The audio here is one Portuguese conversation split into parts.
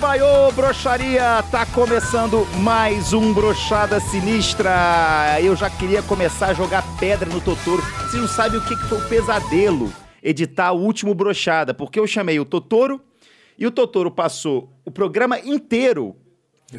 Datebaiô, broxaria, tá começando mais um Brochada Sinistra. Eu já queria começar a jogar pedra no Totoro. Vocês não sabem o que que foi o pesadelo editar o último Brochada, porque eu chamei o Totoro e o Totoro passou o programa inteiro.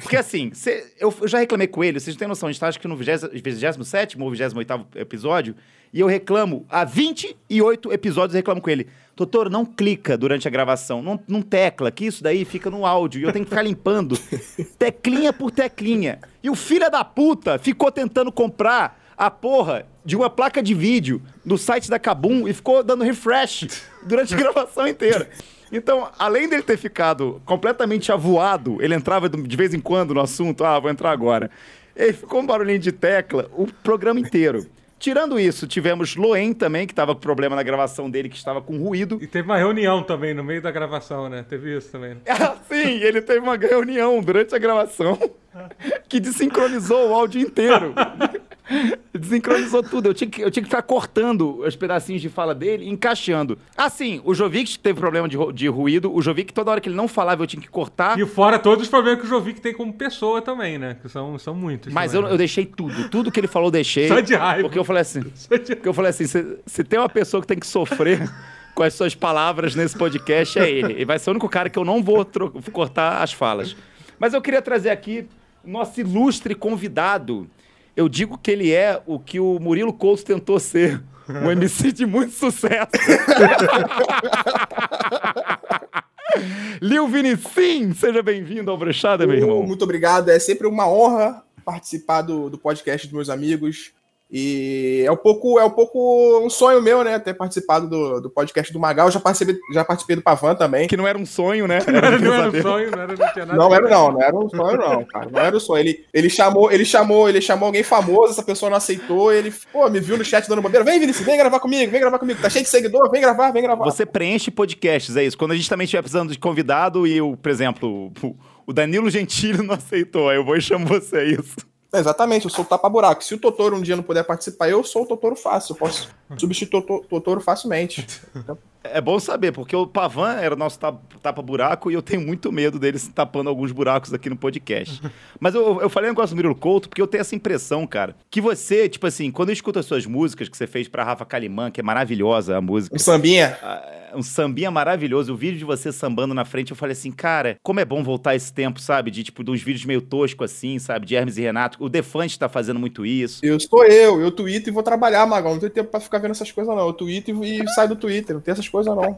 Porque assim, cê- eu, eu já reclamei com ele, vocês não têm noção, a gente tá acho que no 27 ou 28 episódio, e eu reclamo, há 28 episódios eu reclamo com ele. Totoro, não clica durante a gravação, não, não tecla, que isso daí fica no áudio, e eu tenho que ficar limpando, teclinha por teclinha. E o filho da puta ficou tentando comprar a porra de uma placa de vídeo no site da Kabum e ficou dando refresh durante a gravação inteira. Então, além dele ter ficado completamente avoado, ele entrava de vez em quando no assunto, ah, vou entrar agora. Ele ficou um barulhinho de tecla o programa inteiro. Tirando isso, tivemos Loen também, que estava com problema na gravação dele, que estava com ruído. E teve uma reunião também no meio da gravação, né? Teve isso também. né? Ah, sim, ele teve uma reunião durante a gravação que desincronizou o áudio inteiro. Desincronizou tudo. Eu tinha, que, eu tinha que ficar cortando os pedacinhos de fala dele e encaixando. Assim, o Jovic teve problema de, de ruído. O Jovic, toda hora que ele não falava, eu tinha que cortar. E fora todos os problemas que o Jovic tem como pessoa também, né? Que são, são muitos. Mas eu, também, eu deixei tudo. Tudo que ele falou, deixei. Só de raiva. Porque eu falei assim. De- Porque eu falei assim: se, se tem uma pessoa que tem que sofrer com as suas palavras nesse podcast, é ele. Ele vai ser o único cara que eu não vou cortar as falas. Mas eu queria trazer aqui o nosso ilustre convidado. Eu digo que ele é o que o Murilo Couto tentou ser. Um MC de muito sucesso. Lil Vinicim, seja bem-vindo ao Brechada, meu irmão. Muito obrigado. É sempre uma honra participar do, do podcast dos meus amigos. E é um pouco, é um pouco um sonho meu, né? Ter participado do, do podcast do Magal. Já participei, já participei do Pavan também. Que não era um sonho, né? Não era, não era um sonho, não era, não. Não era não, não era um sonho não, cara. Não era um sonho. Ele, ele chamou, ele chamou, ele chamou alguém famoso, essa pessoa não aceitou, ele, pô, me viu no chat dando bobeira. Vem, Vinícius, vem gravar comigo, vem gravar comigo. Tá cheio de seguidor, vem gravar, vem gravar. Você preenche podcasts, é isso. Quando a gente também estiver precisando de convidado e, o, por exemplo, o- o Danilo Gentili não aceitou, aí eu vou e chamo você, é isso. Exatamente, eu sou o tapa-buraco. Se o Totoro um dia não puder participar, eu sou o Totoro fácil. Eu posso substituir o Toto- Totoro facilmente. É bom saber, porque o Pavan era o nosso ta- tapa-buraco e eu tenho muito medo dele se tapando alguns buracos aqui no podcast. Mas eu, eu falei um negócio do Murilo Couto porque eu tenho essa impressão, cara, que você, tipo assim, quando eu escuto as suas músicas que você fez pra Rafa Kalimann, que é maravilhosa a música, Um sambinha. Ah, um sambinha maravilhoso. O vídeo de você sambando na frente, eu falei assim, cara, como é bom voltar esse tempo, sabe? De, tipo, de uns vídeos meio toscos assim, sabe? De Hermes e Renato. O Defante tá fazendo muito isso. Eu sou eu, eu tweeto e vou trabalhar, Magão. Não tenho tempo pra ficar vendo essas coisas, não. Eu tweeto e, e saio do Twitter. Não tem essas coisas, não.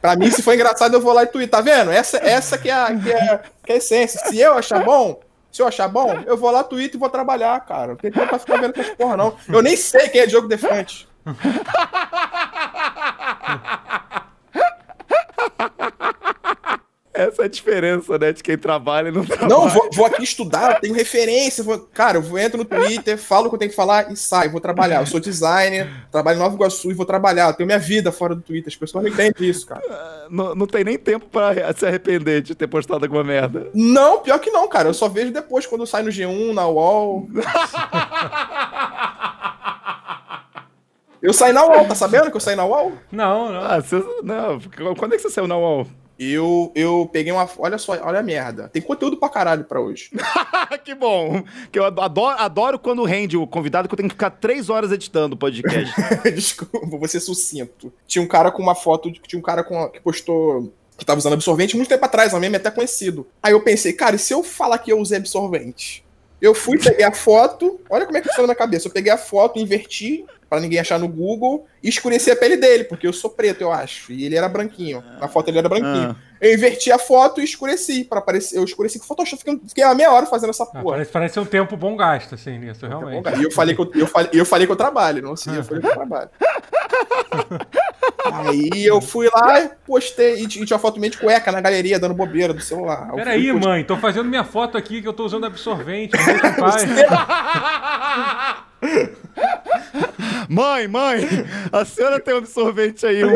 Pra mim, se for engraçado, eu vou lá e tweet. Tá vendo? Essa, essa que, é a, que, é, que é a essência. Se eu achar bom, se eu achar bom, eu vou lá, tweet e vou trabalhar, cara. Não tem tempo pra ficar vendo essas porra, não. Eu nem sei quem é Diogo Defante. Essa é a diferença, né? De quem trabalha e não trabalha. Não, vou, vou aqui estudar, tenho referência. Vou, cara, eu vou, entro no Twitter, falo o que eu tenho que falar e saio. Vou trabalhar. Eu sou designer, trabalho em Nova Iguaçu e vou trabalhar. Eu tenho minha vida fora do Twitter. As pessoas não entendem isso, cara. Não, não tem nem tempo pra se arrepender de ter postado alguma merda. Não, pior que não, cara. Eu só vejo depois, quando sai no G1, na UOL. Eu saí na UOL, tá sabendo que eu saí na UOL? Não, não. Ah, você, não. Quando é que você saiu na UOL? Eu, eu peguei uma. Olha só, olha a merda. Tem conteúdo pra caralho pra hoje. que bom. Que eu adoro, adoro quando rende o convidado, que eu tenho que ficar três horas editando o podcast. Desculpa, vou ser sucinto. Tinha um cara com uma foto, de- tinha um cara com, que postou que tava usando absorvente muito tempo atrás, um meme até conhecido. Aí eu pensei, cara, e se eu falar que eu usei absorvente? Eu fui, peguei a foto, olha como é que funciona na cabeça. Eu peguei a foto, inverti, pra ninguém achar no Google, e escureci a pele dele, porque eu sou preto, eu acho. E ele era branquinho. Na foto ele era branquinho. Ah. Eu inverti a foto e escureci, para aparecer. Eu escureci com Photoshop, fiquei, fiquei uma meia hora fazendo essa Ah, porra. parece, parece ser um tempo bom gasto, assim, nisso, realmente. E eu falei que eu, eu, falei, eu falei que eu trabalho, não sei, eu falei que eu trabalho. Aí eu fui lá e postei, e tinha uma foto minha de cueca na galeria, dando bobeira do celular. Eu Peraí, postei- mãe, tô fazendo minha foto aqui que eu tô usando absorvente. Mãe, mãe, a senhora tem um absorvente aí, um,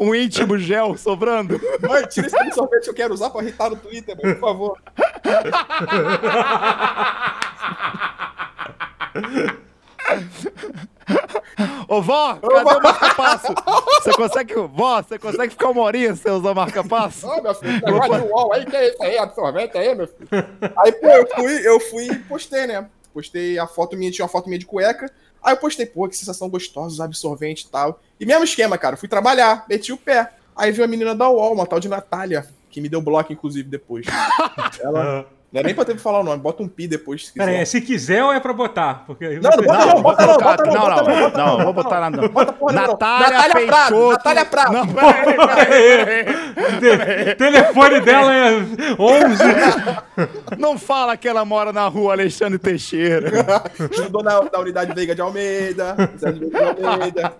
um íntimo gel sobrando? Mãe, tira esse sorvete que eu quero usar pra irritar no Twitter, mãe, por favor. Ô, vó, cadê o marca-passo? Você consegue, vó, você consegue ficar uma horinha sem usar o marca-passo? Ô, meu filho, negócio de UOL aí, que é isso aí, absorvente aí, meu filho. Aí, pô, eu fui, eu fui e postei, né? Postei a foto minha, tinha uma foto minha de cueca. Aí eu postei, pô, que sensação gostosa, absorvente e tal. E mesmo esquema, cara, fui trabalhar, meti o pé. Aí veio a menina da UOL, uma tal de Natália, que me deu bloco, inclusive, depois. Ela. Não é nem pra ter que falar o nome, bota um pi depois, se quiser. Pera aí, se quiser ou é pra botar? Porque Não, não bota não, bota não, Não, bota não, não, bota não, não, vou botar nada não. Bota porra. Natália Natália Prado, Peixoto. Natália Prado. Não, peraí, telefone dela é 11. Não fala que ela mora na rua Alexandre Teixeira. Estudou na, na unidade Veiga de Almeida. Unidade Veiga de Almeida.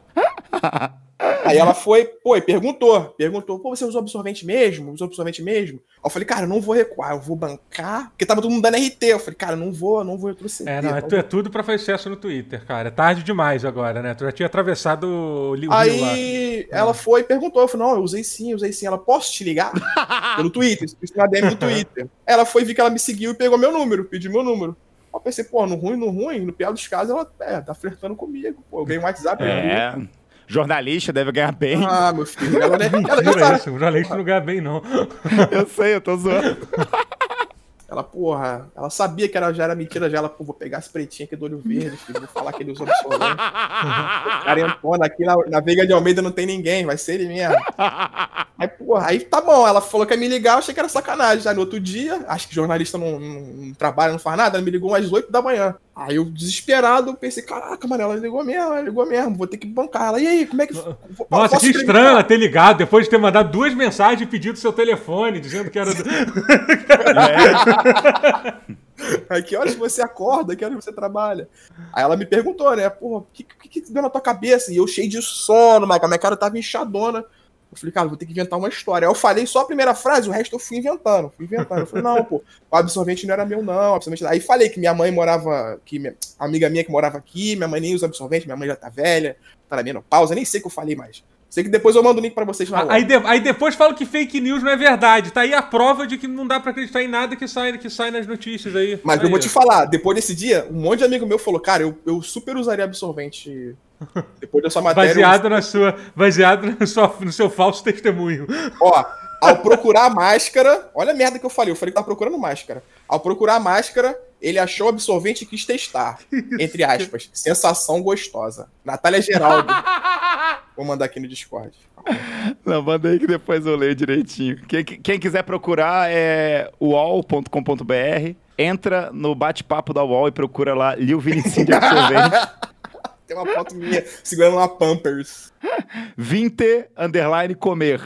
Aí ela foi, pô, e perguntou. Perguntou, pô, você usou absorvente mesmo? Usou absorvente mesmo? Aí eu falei, cara, eu não vou recuar, eu vou bancar. Porque tava todo mundo dando RT. Eu falei, cara, eu não vou, eu não vou retroceder. É, não, é, não tu- é tudo pra fazer sucesso no Twitter, cara. É tarde demais agora, né? Tu já tinha atravessado o rio lá. Aí ela foi e perguntou. Eu falei, não, eu usei sim, usei sim. Ela, posso te ligar? Pelo Twitter, isso na DM do Twitter. Ela foi, vi que ela me seguiu e pegou meu número, pediu meu número. Eu pensei, pô, no ruim, no ruim, no pior dos casos, ela é, tá flertando comigo. Pô, eu ganhei um WhatsApp. É. Jornalista deve ganhar bem. Ah, meu filho, ela, né, ela, tá- isso, o jornalista não ganha bem, não. Eu sei, eu tô zoando. ela, porra, ela sabia que era, já era mentira, já ela, pô, vou pegar esse pretinho aqui do olho verde, filho, vou falar que ele usou absorvente. Carentona, aqui na, na Veiga de Almeida não tem ninguém, vai ser ele mesmo. Aí, porra, aí tá bom, ela falou que ia me ligar, eu achei que era sacanagem. Aí no outro dia, acho que jornalista não, não- não trabalha, não faz nada, ela me ligou umas 8 da manhã. Aí eu, desesperado, pensei, caraca, mano, ela ligou mesmo, ela ligou mesmo, vou ter que bancar ela. E aí, como é que... Nossa, que estranho ela ter ligado depois de ter mandado duas mensagens e pedido seu telefone, dizendo que era. do- Aí que horas que você acorda, que horas você trabalha? Aí ela me perguntou, né? Porra, o que, que, que deu na tua cabeça? E eu cheio de sono, mas a minha cara tava inchadona. Eu falei, cara, vou ter que inventar uma história. Aí eu falei só a primeira frase, o resto eu fui inventando. Fui inventando. Eu falei, não, pô, o absorvente não era meu, não. Absorvente... Aí falei que minha mãe morava. que minha, amiga minha que morava aqui, minha mãe nem usa absorvente, minha mãe já tá velha, tá na menopausa, nem sei o que eu falei mais. Sei que depois eu mando o link pra vocês na Aí, de- aí depois fala que fake news não é verdade. Tá aí a prova de que não dá pra acreditar em nada que sai, que sai nas notícias aí. Mas Aí, eu vou te falar, depois desse dia, um monte de amigo meu falou, cara, eu, eu super usaria absorvente depois dessa matéria. eu- Baseado, na sua, baseado na sua, no seu falso testemunho. Ó, ao procurar a máscara, olha a merda que eu falei, eu falei que tava procurando máscara. Ao procurar a máscara, ele achou o absorvente e quis testar. Entre aspas, sensação gostosa. Natália Geraldo. Vou mandar aqui no Discord. Não, manda aí que depois eu leio direitinho. Quem, quem quiser procurar é uol.com.br. Entra no bate-papo da UOL e procura lá Lil Vinicinho de absorvente. Tem uma foto minha segurando uma Pampers. Vinte underline comer.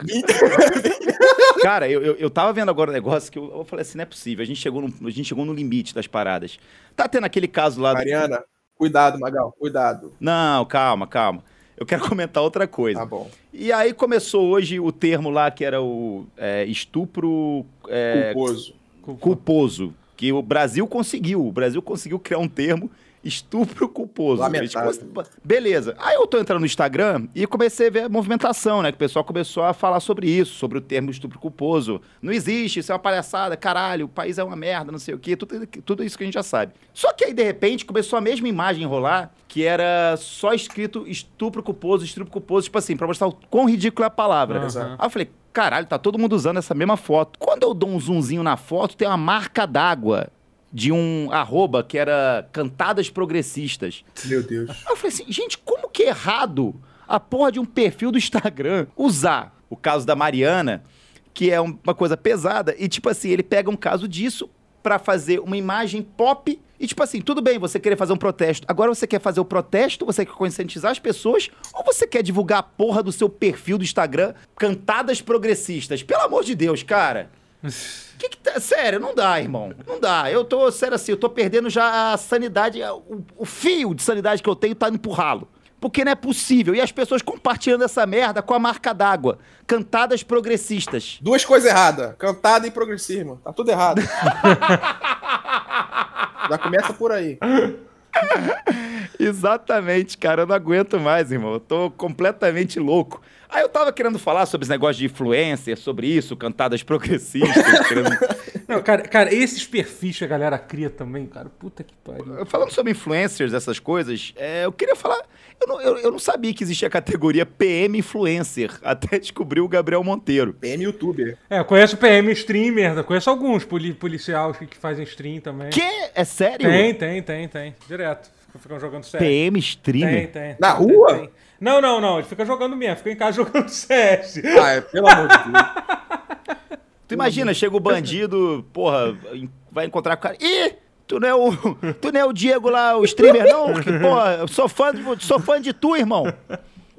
Cara, eu, eu, eu tava vendo agora um negócio que eu, eu falei assim, não é possível. A gente, chegou no, a gente chegou no limite das paradas. Tá tendo aquele caso lá do... Mariana, cuidado, Magal, cuidado. Não, calma, calma. Eu quero comentar outra coisa. Tá bom. E aí começou hoje o termo lá que era o é, estupro é, Culposo. culposo. Que o Brasil conseguiu. O Brasil conseguiu criar um termo estupro culposo. Lamentável. Cons- Beleza. Aí eu tô entrando no Instagram e comecei a ver a movimentação, né? Que o pessoal começou a falar sobre isso, sobre o termo estupro culposo. Não existe, isso é uma palhaçada, caralho, o país é uma merda, não sei o quê, tudo, tudo isso que a gente já sabe. Só que aí, de repente, começou a mesma imagem rolar, que era só escrito estupro culposo, estupro culposo, tipo assim, pra mostrar o quão ridícula é a palavra. Aham. Aí eu falei, caralho, tá todo mundo usando essa mesma foto. Quando eu dou um zoomzinho na foto, tem uma marca d'água de um arroba que era Cantadas Progressistas. Meu Deus. Aí eu falei assim, gente, como que é errado a porra de um perfil do Instagram usar o caso da Mariana, que é um- uma coisa pesada, e tipo assim, ele pega um caso disso pra fazer uma imagem pop e tipo assim, tudo bem você querer fazer um protesto. Agora você quer fazer o protesto, você quer conscientizar as pessoas, ou você quer divulgar a porra do seu perfil do Instagram Cantadas Progressistas? Pelo amor de Deus, cara. Que que tá- Sério, não dá, irmão. Não dá. Eu tô, sério assim, eu tô perdendo já a sanidade, o, o fio de sanidade que eu tenho tá indo pro ralo. Porque não é possível. E as pessoas compartilhando essa merda com a marca d'água. Cantadas progressistas. Duas coisas erradas. Cantada e progressismo. Tá tudo errado. Já começa por aí. Exatamente, cara. Eu não aguento mais, irmão. Eu tô completamente louco. Aí eu tava querendo falar sobre esse negócio de influencer, sobre isso, cantadas progressistas. querendo... Não, cara, cara, esses perfis que a galera cria também, cara, puta que pariu. Falando sobre influencers, essas coisas, é, eu queria falar. Eu não, eu, eu não sabia que existia a categoria PM Influencer, até descobrir o Gabriel Monteiro. PM youtuber. É, eu conheço PM streamer, eu conheço alguns poli policiais que, que fazem stream também. Que? É sério? Tem, tem, tem, tem. Direto. Ficam jogando CS. PM streamer? Tem, tem. Na tem, rua? tem. Não, não, não. Ele fica jogando mesmo. Fica em casa jogando CS. Ah, é, pelo amor de Deus. Tu imagina, chega o bandido, porra, vai encontrar com o cara. Ih! Tu não, é o, tu não é o Diego lá, o streamer, não? Que, porra, eu sou fã, de, sou fã de tu, irmão.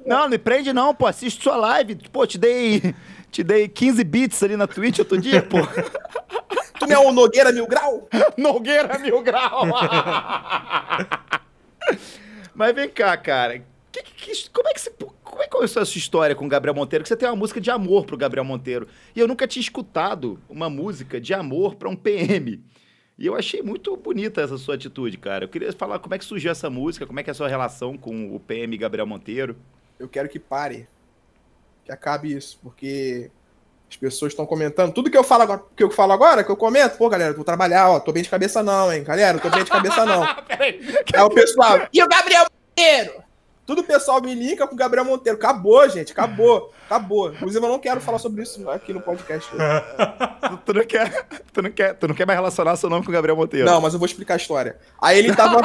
Não, não me prende não, pô. Assiste sua live. Pô, te dei, te dei 15 bits ali na Twitch outro dia, pô. Tu não é o Nogueira Mil Grau? Nogueira Mil Grau. Mas vem cá, cara. Que- que- como, é que você, como é que começou essa história com o Gabriel Monteiro? Que você tem uma música de amor pro Gabriel Monteiro. E eu nunca tinha escutado uma música de amor pra um PM. E eu achei muito bonita essa sua atitude, cara. Eu queria falar como é que surgiu essa música, como é que é a sua relação com o PM Gabriel Monteiro. Eu quero que pare. Que acabe isso, porque as pessoas estão comentando. Tudo que eu falo agora, que eu falo agora, que eu comento, pô, galera, vou trabalhar, ó, tô bem de cabeça não, hein, galera, tô bem de cabeça não. Aí o pessoal, e o Gabriel Monteiro? Tudo o pessoal me linka com o Gabriel Monteiro. Acabou, gente, acabou, acabou. Inclusive, eu não quero falar sobre isso aqui no podcast. Tu, tu não quer, tu, não quer, tu não quer mais relacionar seu nome com o Gabriel Monteiro. Não, mas eu vou explicar a história. Aí ele tava.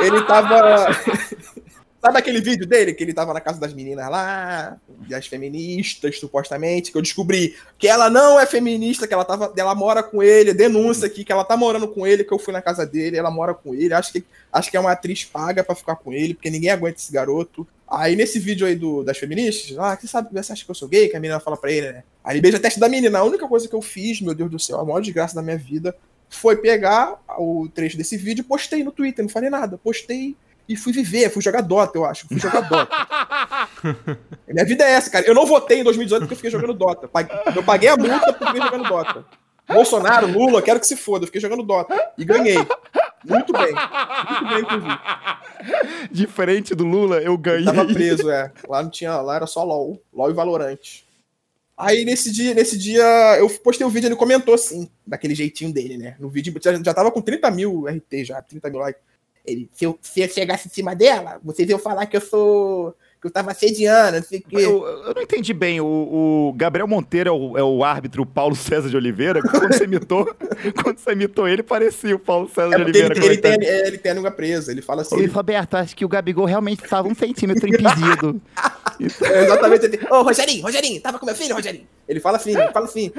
ele tava. Sabe aquele vídeo dele que ele tava na casa das meninas lá, das feministas, supostamente, que eu descobri que ela não é feminista, que ela tava, ela mora com ele, denúncia aqui que ela tá morando com ele, que eu fui na casa dele, ela mora com ele, acho que acho que é uma atriz paga pra ficar com ele, porque ninguém aguenta esse garoto. Aí nesse vídeo aí do, das feministas, ah, você sabe, você acha que eu sou gay? Que a menina fala pra ele, né? Aí ele beija a testa da menina. A única coisa que eu fiz, meu Deus do céu, a maior desgraça da minha vida, foi pegar o trecho desse vídeo postei no Twitter, não falei nada. Postei e fui viver, fui jogar Dota, eu acho. Fui jogar Dota. Minha vida é essa, cara. Eu não votei em 2018 porque eu fiquei jogando Dota. Eu paguei a multa porque eu fiquei jogando Dota. Bolsonaro, Lula, quero que se foda. Eu fiquei jogando Dota. E ganhei. Muito bem. Muito bem, inclusive. Diferente do Lula, eu ganhei. Tava preso, é. Lá não tinha, lá era só LOL. LOL e Valorante. Aí nesse dia, nesse dia, eu postei o vídeo e ele comentou assim, daquele jeitinho dele, né? No vídeo já, já tava com 30 mil RT já, 30 mil likes. Ele, se eu, se eu chegasse em cima dela, vocês iam falar que eu sou. que eu tava assediando, não sei o quê. Eu, eu não entendi bem. O, o Gabriel Monteiro é o, é o árbitro Paulo César de Oliveira. Quando você imitou, quando você imitou ele, parecia o Paulo César É de porque ele, Oliveira. ele, tem, é, ele tem a língua presa, ele fala assim. Ô, Roberto, acho que o Gabigol realmente estava um centímetro impedido. é, exatamente, ele, ô Rogerinho, Rogerinho, tava com meu filho, Rogerinho? Ele fala assim, ele fala assim.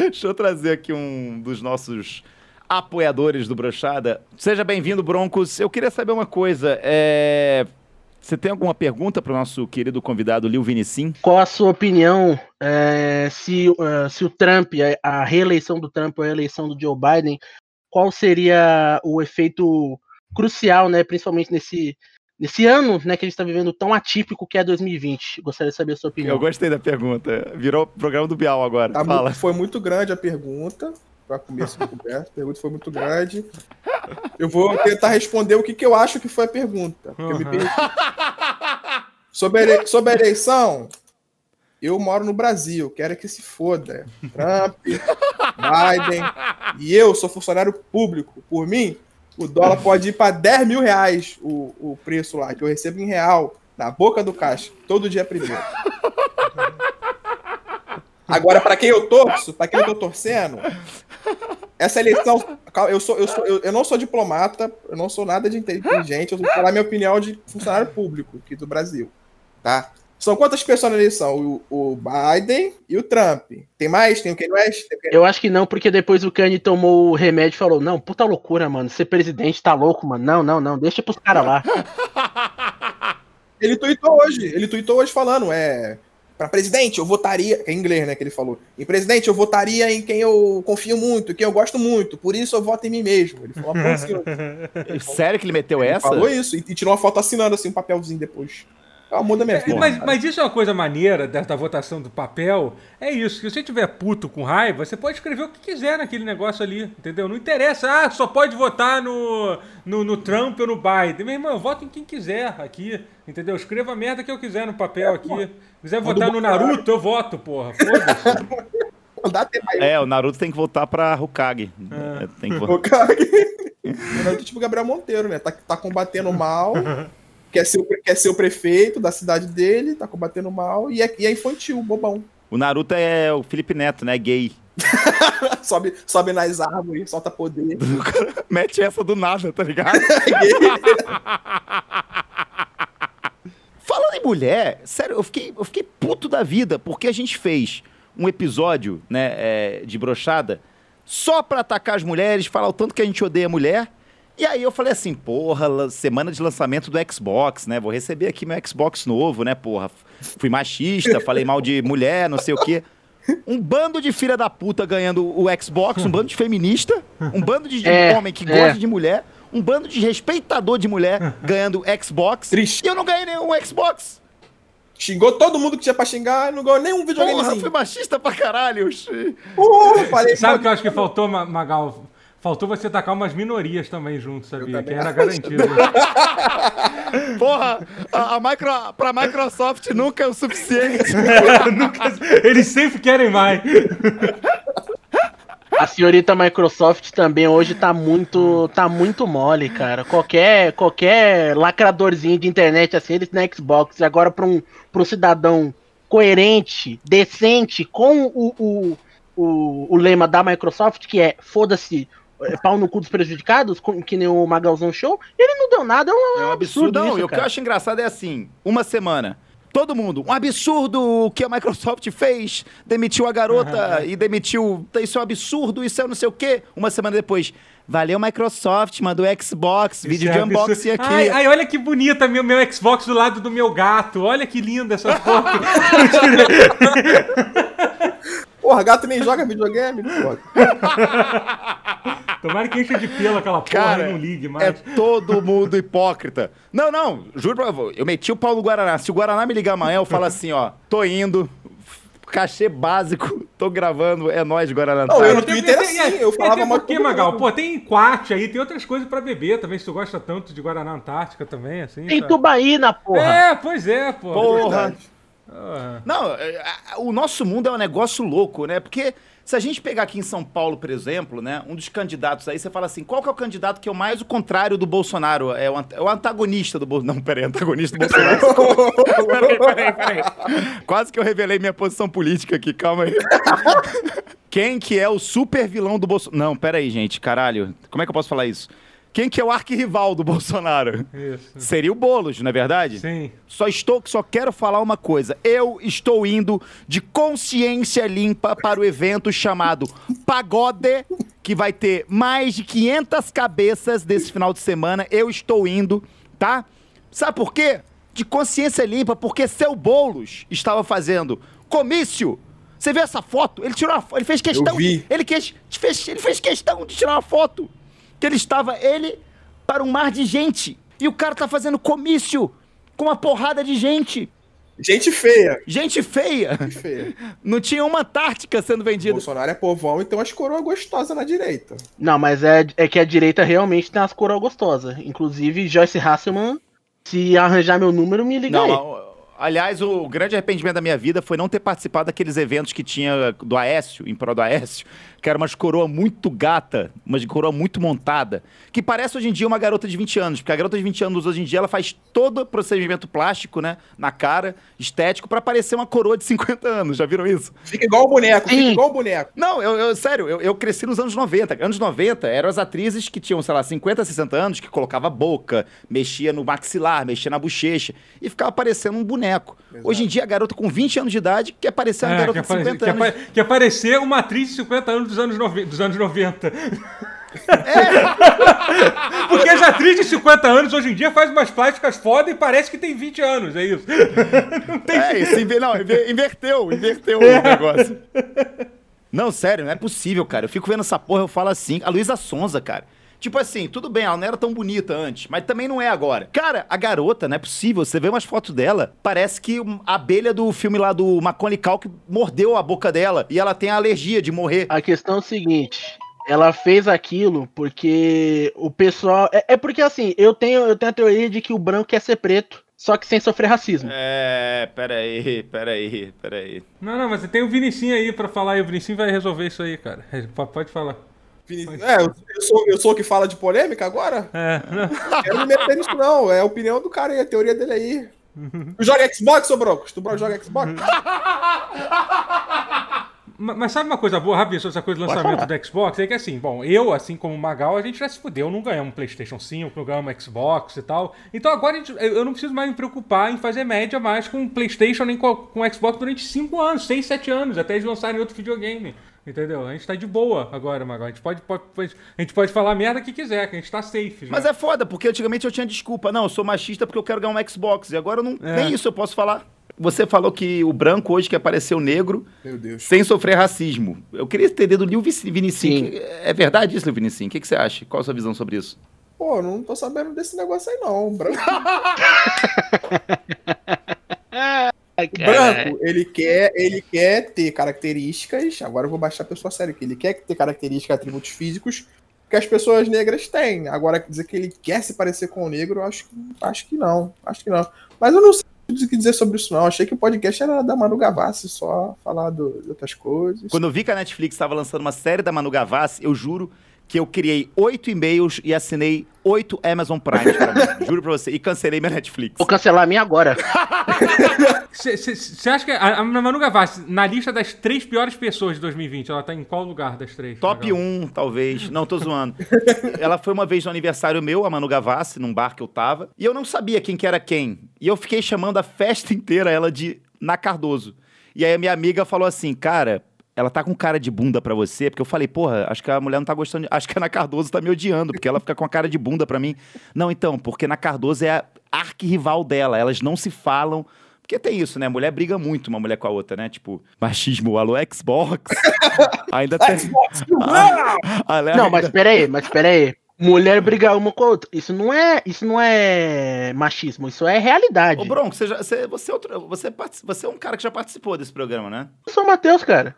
Deixa eu trazer aqui um dos nossos apoiadores do Brochada. Seja bem-vindo, Broncos. Eu queria saber uma coisa. é, Você tem alguma pergunta para o nosso querido convidado Lil Vinicim? Qual a sua opinião é, se, eh, se o Trump, a- a reeleição do Trump ou a eleição do Joe Biden, qual seria o efeito crucial, né, principalmente nesse, nesse ano né, que a gente está vivendo tão atípico que é 2020? Gostaria de saber a sua opinião. Eu gostei da pergunta. Virou o programa do Bial agora. Tá Fala. mu- foi muito grande a pergunta. Para começo de conversa, a pergunta foi muito grande. Eu vou tentar responder o que, que eu acho que foi a pergunta. Uhum. sobre, a ele- sobre a eleição, eu moro no Brasil, quero que se foda. Trump, Biden, e eu sou funcionário público. Por mim, o dólar pode ir para 10 mil reais o, o preço lá, que eu recebo em real, na boca do caixa, todo dia primeiro. Agora, para quem eu torço, para quem eu tô torcendo, essa eleição. Eu, sou, eu, sou, eu, eu não sou diplomata, eu não sou nada de inteligente, eu vou falar minha opinião de funcionário público aqui do Brasil. Tá? São quantas pessoas na eleição? O, o Biden e o Trump. Tem mais? Tem o Kanye West? O Kanye- Eu acho que não, porque depois o Kanye tomou o remédio e falou: Não, puta loucura, mano. Ser presidente tá louco, mano. Não, não, não. Deixa pros caras lá. Ele tweetou hoje. Ele tweetou hoje falando, é. Pra presidente, eu votaria. Que é em inglês, né? Que ele falou. Em presidente, eu votaria em quem eu confio muito, quem eu gosto muito. Por isso eu voto em mim mesmo. Ele falou, "Pô, senhor." Sério que ele meteu Ele essa? falou isso. E, e tirou uma foto assinando assim, um papelzinho depois. É da minha vida. Mas, cara. mas isso é uma coisa maneira da, da votação do papel. É isso, que se você tiver puto com raiva, você pode escrever o que quiser naquele negócio ali, entendeu? Não interessa, ah, só pode votar no, no, no Trump ou no Biden. Meu irmão, eu voto em quem quiser aqui, entendeu? Escreva a merda que eu quiser no papel aqui. Se quiser votar no Naruto, eu voto, porra. Foda-se. É, o Naruto tem que voltar pra Hokage. É, Tem que cara O Naruto é tipo Gabriel Monteiro, né? Tá, tá combatendo o mal, quer ser, o, quer ser o prefeito da cidade dele, tá combatendo o mal e é, e é infantil, bobão. O Naruto é o Felipe Neto, né? Gay. sobe, sobe nas árvores, solta poder. Mete essa do nada, tá ligado? Falando em mulher, sério, eu fiquei, eu fiquei puto da vida, porque a gente fez um episódio, né, é, de brochada, só pra atacar as mulheres, falar o tanto que a gente odeia mulher. E aí eu falei assim, porra, semana de lançamento do Xbox, né? Vou receber aqui meu Xbox novo, né, porra? Fui machista, falei mal de mulher, não sei o quê. Um bando de filha da puta ganhando o Xbox, um bando de feminista, um bando de É, homem que é. gosta de mulher, um bando de respeitador de mulher ganhando Xbox. Triste. E eu não ganhei nenhum Xbox. Xingou todo mundo que tinha pra xingar, não ganhou nenhum Porra, videogamezinho. fui machista pra caralho. Porra, falei, Sabe o que eu acho que faltou, Ma- Magal? Faltou você tacar umas minorias também junto, sabia? Que era garantido. Porra, a, a micro, pra Microsoft nunca é o suficiente. Nunca- Eles sempre querem mais. A senhorita Microsoft também hoje tá muito, tá muito mole, cara. Qualquer, qualquer lacradorzinho de internet assim, eles na Xbox. E agora pra um, pra um cidadão coerente, decente, com o, o, o, o lema da Microsoft, que é foda-se, é, pau no cu dos prejudicados, com- que nem o Magalzão Show, ele não deu nada, é um, É um absurdo. Não, isso, e o que eu acho engraçado é assim: uma semana. Todo mundo, um absurdo o que a Microsoft fez, demitiu a garota e demitiu. Isso é um absurdo, isso é não sei o quê. Uma semana depois, valeu Microsoft, mandou Xbox, vídeo Isso de é absurdo. unboxing aqui. Ai, ai, olha que bonita meu, meu Xbox do lado do meu gato. Olha que linda essa foto. Porra, gato nem joga videogame, porra. Tomara que encha de pelo aquela porra Cara, e não ligue é mais. todo mundo hipócrita. Não, não, juro pra você, eu meti o pau no Guaraná. Se o Guaraná me ligar amanhã, eu falo assim, ó, tô indo, cachê básico, tô gravando, é nóis, Guaraná. Não, eu no Twitter porque- assim, é, eu falava até mal porque, Magal, mundo. pô, tem quate aí, tem outras coisas pra beber também, se tu gosta tanto de Guaraná Antártica também, assim. Tem tá? tubaína, porra. É, pois é, pô. Porra. Verdade. Ah, Não, é, a- o nosso mundo é um negócio louco, né? Porque se a gente pegar aqui em São Paulo, por exemplo, né? Um dos candidatos aí, você fala assim, qual que é o candidato que é o mais o contrário do Bolsonaro? É o, é o antagonista do Bolsonaro. Não, peraí, antagonista do Bolsonaro. peraí, peraí, peraí. Quase que eu revelei minha posição política aqui, calma aí. Quem que é o super vilão do Bolsonaro? Não, peraí, gente, caralho. Como é que eu posso falar isso? Quem que é o arquirrival do Bolsonaro? isso. Seria o Boulos, não é verdade? Sim. Só estou, só quero falar uma coisa. Eu estou indo de consciência limpa para o evento chamado Pagode, que vai ter mais de 500 cabeças desse final de semana. Eu estou indo, tá? Sabe por quê? De consciência limpa, porque seu Boulos estava fazendo comício. Você viu essa foto? Ele tirou uma foto, ele fez questão. Eu vi. Ele, quis, fez, ele fez questão de tirar uma foto. Que ele estava, ele, para um mar de gente. E o cara tá fazendo comício com uma porrada de gente. Gente feia. Gente feia. Gente feia. Não tinha uma Antártica sendo vendida. Bolsonaro é povão e tem umas coroas gostosas na direita. Não, mas é, é que a direita realmente tem umas coroas gostosas. Inclusive, Joyce Hasselman, se arranjar meu número, me liga aí. Não, aliás, o grande arrependimento da minha vida foi não ter participado daqueles eventos que tinha do Aécio, em prol do Aécio, que era umas coroa muito gata, umas coroa muito montada, que parece hoje em dia uma garota de 20 anos, porque a garota de 20 anos hoje em dia ela faz todo o procedimento plástico, né, na cara, estético, pra parecer uma coroa de 50 anos, já viram isso? Fica igual o boneco, fica Sim. igual o boneco. Não, eu, eu- sério, eu, eu cresci nos anos 90. Anos 90 eram as atrizes que tinham, sei lá, 50, 60 anos, que colocava a boca, mexia no maxilar, mexia na bochecha e ficava parecendo um boneco. Hoje em dia, a garota com 20 anos de idade quer parecer uma É, garota quer, de pare- 50 quer anos. pa- quer parecer uma atriz de 50 anos dos anos, nove- dos anos 90. Porque as atrizes de 50 anos hoje em dia fazem umas plásticas foda e parece que tem 20 anos, é isso. É, isso inver- não, inver- inverteu, inverteu o negócio. Não, sério, não é possível, cara. Eu fico vendo essa porra, eu falo assim. A Luísa Sonza, cara. Tipo assim, tudo bem, ela não era tão bonita antes, mas também não é agora. Cara, a garota, não é possível. Você vê umas fotos dela, parece que a abelha do filme lá do Macaulay Culkin mordeu a boca dela e ela tem a alergia de morrer. A questão é o seguinte. Ela fez aquilo porque o pessoal. É, é porque assim, eu tenho, eu tenho a teoria de que o branco quer ser preto, só que sem sofrer racismo. É, peraí, peraí, peraí. Não, não, mas você tem o Vinicinho aí pra falar e o Vinicinho vai resolver isso aí, cara. Pode falar. É, eu, sou, eu sou o que fala de polêmica agora? É, não. Quero me meter nisso, não. É a opinião do cara aí, a teoria dele aí. Tu joga Xbox, ô Broncos? Tu joga Xbox? Ma- Mas sabe uma coisa boa, rapidinho, sobre essa coisa do lançamento do Xbox? É que assim, bom, eu, assim como o Magal, a gente já se fudeu, não ganhamos um PlayStation 5, não ganhamos um Xbox e tal. Então agora gente- eu eu não preciso mais me preocupar em fazer média mais com PlayStation nem com, com Xbox durante 5 anos, 6, 7 anos, até eles lançarem outro videogame. Entendeu? A gente tá de boa agora, Magal. A gente pode, pode- a gente pode falar a merda que quiser, que a gente tá safe. Já. Mas é foda, porque antigamente eu tinha desculpa. Não, eu sou machista porque eu quero ganhar um Xbox. E agora eu não, É. nem isso eu posso falar. Você falou que o branco hoje quer parecer o negro Meu Deus. sem sofrer racismo. Eu queria entender do. Sim. que- É verdade isso, Lil Vinicinho? O que, que você acha? Qual a sua visão sobre isso? Pô, não tô sabendo desse negócio aí, não. Branco, Ai, branco ele, quer, ele quer ter características. Agora eu vou baixar a pessoa séria aqui. Ele quer ter características, atributos físicos que as pessoas negras têm. Agora, dizer que ele quer se parecer com o negro, acho, que- acho que não. Acho que não. Mas eu não sei o que dizer sobre isso, não. Achei que o podcast era da Manu Gavassi, só falar do- de outras coisas. Quando eu vi que a Netflix estava lançando uma série da Manu Gavassi, eu juro que eu criei oito e-mails e assinei oito Amazon Prime pra mim. Juro pra você. E cancelei minha Netflix. Vou cancelar a minha agora. Você acha que a, a Manu Gavassi, na lista das três piores pessoas de 2020, ela tá em qual lugar das três? Top Magal? 1, talvez. Não, tô zoando. Ela foi uma vez no aniversário meu, a Manu Gavassi, num bar que eu tava. E eu não sabia quem que era quem. E eu fiquei chamando a festa inteira ela de Na Cardoso. E aí a minha amiga falou assim, cara... Ela tá com cara de bunda pra você, porque eu falei, porra, acho que a mulher não tá gostando. de- Acho que a Ana Cardoso tá me odiando, porque ela fica com a cara de bunda pra mim. Não, então, porque na Cardoso é a arquirrival dela, elas não se falam. Porque tem isso, né? Mulher briga muito uma mulher com a outra, né? Tipo, machismo, alô, Xbox. Ainda tem. Xbox, Ah, a Léa Não, ainda- mas pera aí, mas pera aí. Mulher brigar uma com a outra. Isso não é, isso não é machismo, isso é realidade. Ô, Bronco, você, já, você, você, é outro- você, você é um cara que já participou desse programa, né? Eu sou o Matheus, cara.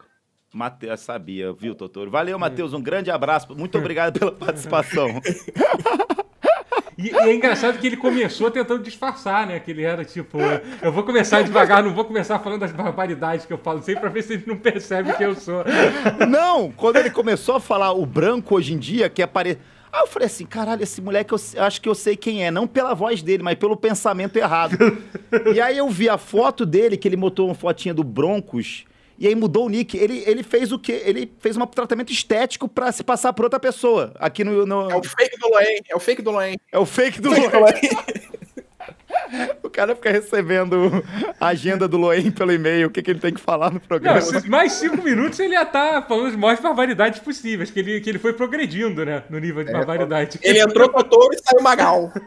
Matheus, sabia, viu, Totoro? Valeu, Matheus, um grande abraço. Muito obrigado pela participação. E, e é engraçado que ele começou tentando disfarçar, né? Que ele era tipo, eu vou começar devagar, não vou começar falando das barbaridades que eu falo sempre pra ver se ele não percebe quem eu sou. Não, quando ele começou a falar o branco hoje em dia, que aparece. Aí eu falei assim, caralho, esse moleque eu acho que eu sei quem é, não pela voz dele, mas pelo pensamento errado. e aí eu vi a foto dele, que ele botou uma fotinha do Broncos, e aí mudou o nick. Ele, ele fez o quê? Ele fez um tratamento estético pra se passar por outra pessoa. Aqui no. no- É o fake do Loen. É o fake do Loen. é o fake do Fake Loen. O cara fica recebendo a agenda do Loen pelo e-mail, o que, que ele tem que falar no programa. Não, mais cinco minutos ele ia estar falando as maiores barbaridades possíveis, que ele, que ele foi progredindo, né? No nível de barbaridade. Ele entrou Totoro e saiu Magal.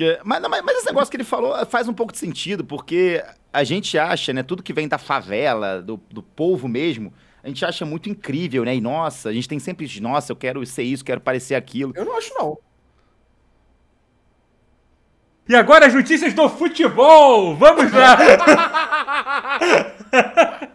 É, mas, não, mas, mas esse negócio que ele falou faz um pouco de sentido, porque a gente acha, né, tudo que vem da favela, do, do povo mesmo, a gente acha muito incrível, né? E nossa, a gente tem sempre, isso, nossa, eu quero ser isso, quero parecer aquilo. Eu não acho, não. E agora as notícias do futebol! Vamos lá!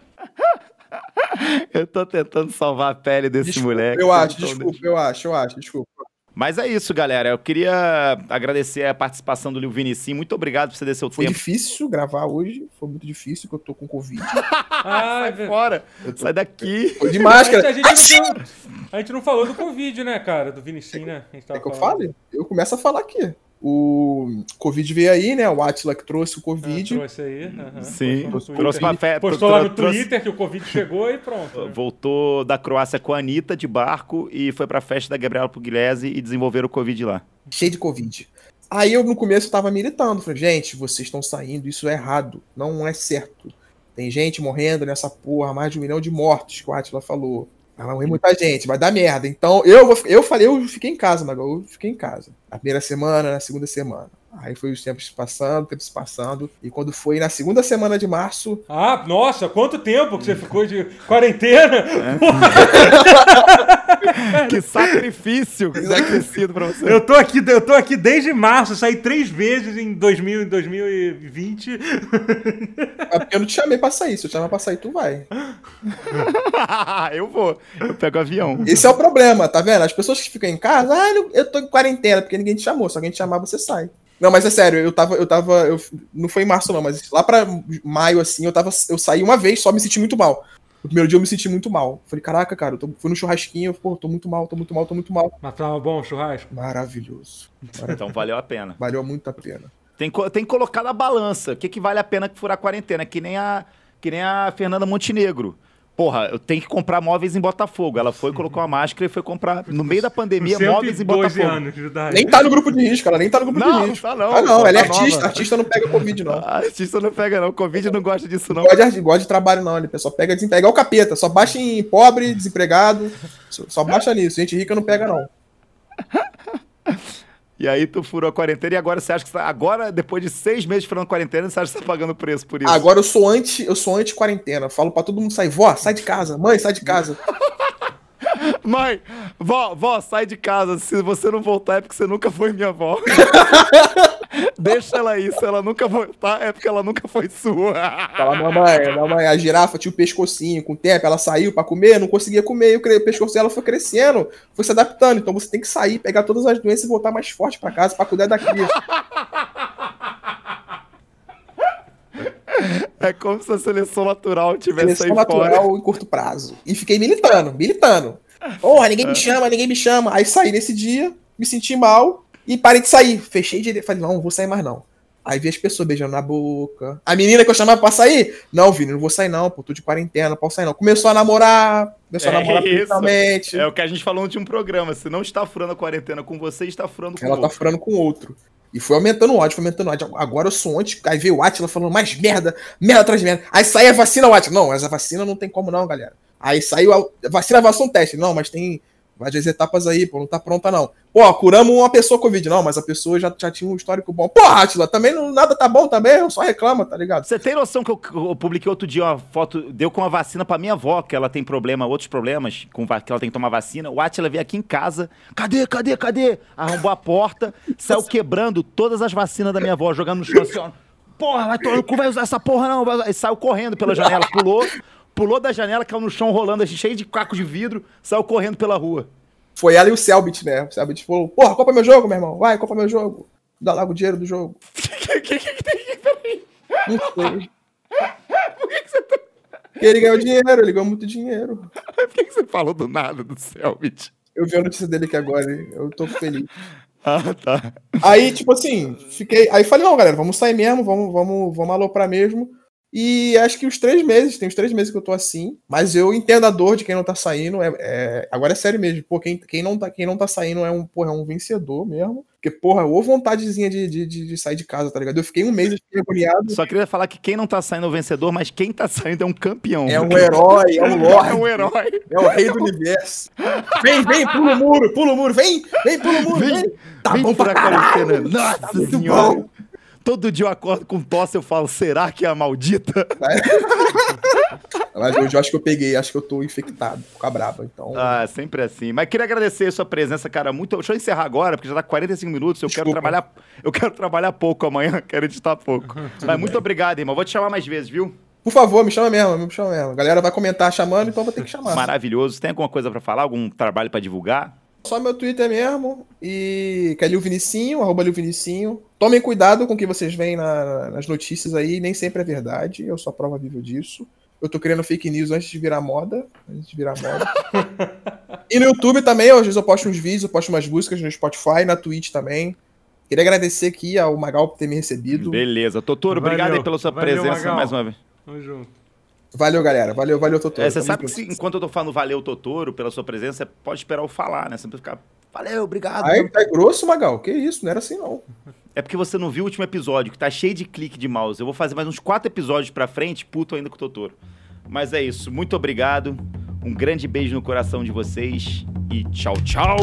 Eu tô tentando salvar a pele desse Desculpa, moleque. eu acho, Então, desculpa, eu acho, eu acho, desculpa. Mas é isso, galera. Eu queria agradecer a participação do Lil Vinicim. Muito obrigado por você dar seu Foi tempo. difícil gravar hoje, foi muito difícil, que eu tô com Covid. Ah, Sai velho. fora. Eu tô Sai daqui. Tô de a, máscara. gente, a gente não, a gente não falou do Covid, né, cara? Do Vinicius, né? A gente tava É que eu falando. fale? Eu começo a falar aqui. O Covid veio aí, né? O Atila que trouxe o Covid. trouxe aí. aham. Sim, Postou trouxe Twitter. pra fe- Postou lá no trouxe- Twitter que o Covid chegou e pronto. né? Voltou da Croácia com a Anitta de barco e foi pra festa da Gabriela Pugliese e desenvolveram o Covid lá. cheio de Covid. Aí eu no começo eu tava militando, falei, gente, vocês estão saindo, isso é errado, não é certo. Tem gente morrendo nessa porra, mais de um milhão de mortos, que o Atila falou. Vai morrer muita gente, vai dar merda. Então eu vou, eu falei, eu fiquei em casa, Magal, eu fiquei em casa. Na primeira semana, na segunda semana. Aí foi os tempos passando, tempos passando. E quando foi na segunda semana de março, Ah, nossa, quanto tempo que você ficou de quarentena? que sacrifício acontecido pra você. Eu tô aqui, eu tô aqui desde março, saí três vezes em 2000, em 2020. É porque eu não te chamei pra sair. Se eu te chamar pra sair, tu vai. eu vou. Eu pego avião. Esse é o problema, tá vendo? As pessoas que ficam em casa, ah, eu- eu tô em quarentena, porque ninguém te chamou. Se alguém te chamar, você sai. Não, mas é sério, eu tava, eu tava, eu, não foi em março não, mas lá pra maio, assim, eu tava, eu saí uma vez, só me senti muito mal. No primeiro dia eu me senti muito mal. Falei, caraca, cara, eu tô, fui no churrasquinho, eu, pô, tô muito mal, tô muito mal, tô muito mal. Mas tava bom o churrasco? Maravilhoso. Então valeu a pena. Valeu muito a pena. Tem, tem que colocar na balança. O que, que vale a pena furar a quarentena? Que nem a, que nem a Fernanda Montenegro. Porra, eu tenho que comprar móveis em Botafogo. Ela foi, colocou a máscara e foi comprar, no meio da pandemia, móveis em 112 Botafogo. anos. Nem tá no grupo de risco, ela nem tá no grupo Não, de risco. tá não. Ah, não, Pô, ela é tá artista, nova. artista não pega Covid, não. A artista não pega, não. Covid não gosta disso, não. Gosta de, gosta de trabalho, não. Ele só pega desemprego. É igual o capeta, só baixa em pobre, desempregado. Só, só baixa nisso. Gente rica não pega, não. E aí tu furou a quarentena e agora você acha que tá, agora, depois de seis meses furando quarentena, você acha que você tá pagando preço por isso? Agora eu sou anti, eu sou anti-quarentena. Falo pra todo mundo sair. Vó, sai de casa. Mãe, sai de casa. Mãe, vó, vó, sai de casa. Se você não voltar é porque você nunca foi minha avó. Deixa ela aí. Se ela nunca voltar é porque ela nunca foi sua. Fala, mamãe, mamãe, a girafa tinha o pescocinho. Com o tempo, ela saiu pra comer, não conseguia comer. E o pescoço dela foi crescendo, foi se adaptando. Então você tem que sair, pegar todas as doenças e voltar mais forte pra casa pra cuidar da cria. É como se a seleção natural tivesse Seleção aí fora. natural em curto prazo. E fiquei militando, militando. Porra, ninguém me chama, ninguém me chama. Aí saí nesse dia, me senti mal e parei de sair. Fechei direito. Falei, não, não vou sair mais não. Aí vi as pessoas beijando na boca. A menina que eu chamava pra sair, não, Vini, não vou sair não, pô, tô de quarentena, não posso sair não. Começou a namorar, começou a É namorar isso. principalmente. É o que a gente falou no último programa. Se não está furando a quarentena com você, está furando com Ela tá outro. furando com outro. E foi aumentando o ódio, foi aumentando o ódio. Agora eu sou anti. Aí veio o Atila falando mais merda, merda atrás de merda. Aí sai a vacina, o Atila. Não, mas a vacina não tem como não, galera. Aí saiu vacina, avançou um teste. Não, mas tem várias etapas aí, pô, não tá pronta não. Pô, curamos uma pessoa Covid. Não, mas a pessoa já, já tinha um histórico bom. Pô, Atila, também não, nada tá bom também, só reclama, tá ligado? Você tem noção que eu, eu publiquei outro dia uma foto, deu com a vacina pra minha avó, que ela tem problema, outros problemas, com que ela tem que tomar vacina. O Atila veio aqui em casa, cadê, cadê, cadê? Arrombou a porta, saiu quebrando todas as vacinas da minha avó, jogando no chão assim, ó. Porra, vai cu, vai usar essa porra não. vai usar." E saiu correndo pela janela, pulou, pulou da janela, caiu no chão rolando, assim, cheio de caco de vidro, saiu correndo pela rua. Foi ela e o Selbit, né? O Selbit falou, porra, compra meu jogo, meu irmão. Vai, compra meu jogo. Dá logo o dinheiro do jogo. Que- que- que tem- peraí. Não sei. Por que, que você tá- Porque ele ganhou dinheiro, ele ganhou muito dinheiro. Por que, que você falou do nada do Selbit? Eu vi a notícia dele aqui agora, eu tô feliz. Ah, tá. Aí, tipo assim, fiquei. Aí falei, não, galera, vamos sair mesmo, vamos, vamos, vamos aloprar mesmo. E acho que os três meses, tem uns três meses que eu tô assim, mas eu entendo a dor de quem não tá saindo. É, é- agora é sério mesmo. Pô, quem, quem, não tá, quem não tá saindo é um, porra, é um vencedor mesmo. Porque, porra, ou vontadezinha de, de, de, sair de casa, tá ligado? Eu fiquei um mês fiquei agoniado. Só queria falar que quem não tá saindo é o vencedor, mas quem tá saindo é um campeão. É um herói, é um É lorde. um herói. É o rei do universo. Vem, vem, pula o muro, pula o muro, vem, vem, pula o muro, Vem, vem. Tá Vem bom pra quarentena. Nossa Tá muito senhora. bom. Todo dia eu acordo com tosse, eu falo, será que é a maldita? Mas hoje eu acho que eu peguei, acho que eu tô infectado, ficar brava, então. Ah, sempre assim. Mas queria agradecer a sua presença, cara. Muito. Deixa eu encerrar agora, porque já tá 45 minutos. Eu quero Desculpa. trabalhar. Eu quero trabalhar pouco amanhã, quero editar pouco. Mas muito obrigado, irmão. Vou te chamar mais vezes, viu? Por favor, me chama mesmo, me chama mesmo. A galera vai comentar chamando, então eu vou ter que chamar. Maravilhoso. Tem alguma coisa pra falar? Algum trabalho pra divulgar? Só meu Twitter mesmo. E que é Vinicinho, arroba Vinicinho. Tomem cuidado com o que vocês veem na- nas notícias aí, nem sempre é verdade. Eu sou a prova viva disso. Eu tô criando fake news antes de virar moda. Antes de virar moda. e no YouTube também, às vezes eu posto uns vídeos, eu posto umas músicas no Spotify, na Twitch também. Queria agradecer aqui ao Magal por ter me recebido. Beleza. Totoro, obrigado aí pela sua Valeu, presença Magal. mais uma vez. Tamo junto. Valeu, galera. Valeu, valeu, Totoro. É, você Tamo sabe que se- enquanto eu tô falando valeu, Totoro, pela sua presença, você pode esperar eu falar, né? Você não precisa ficar. Valeu, obrigado. Ai, tá grosso, Magal. Que isso, não era assim não. É porque você não viu o último episódio, que tá cheio de clique de mouse. Eu vou fazer mais uns quatro episódios pra frente, puto ainda com o Totoro. Mas é isso. Muito obrigado. Um grande beijo no coração de vocês. E tchau, tchau!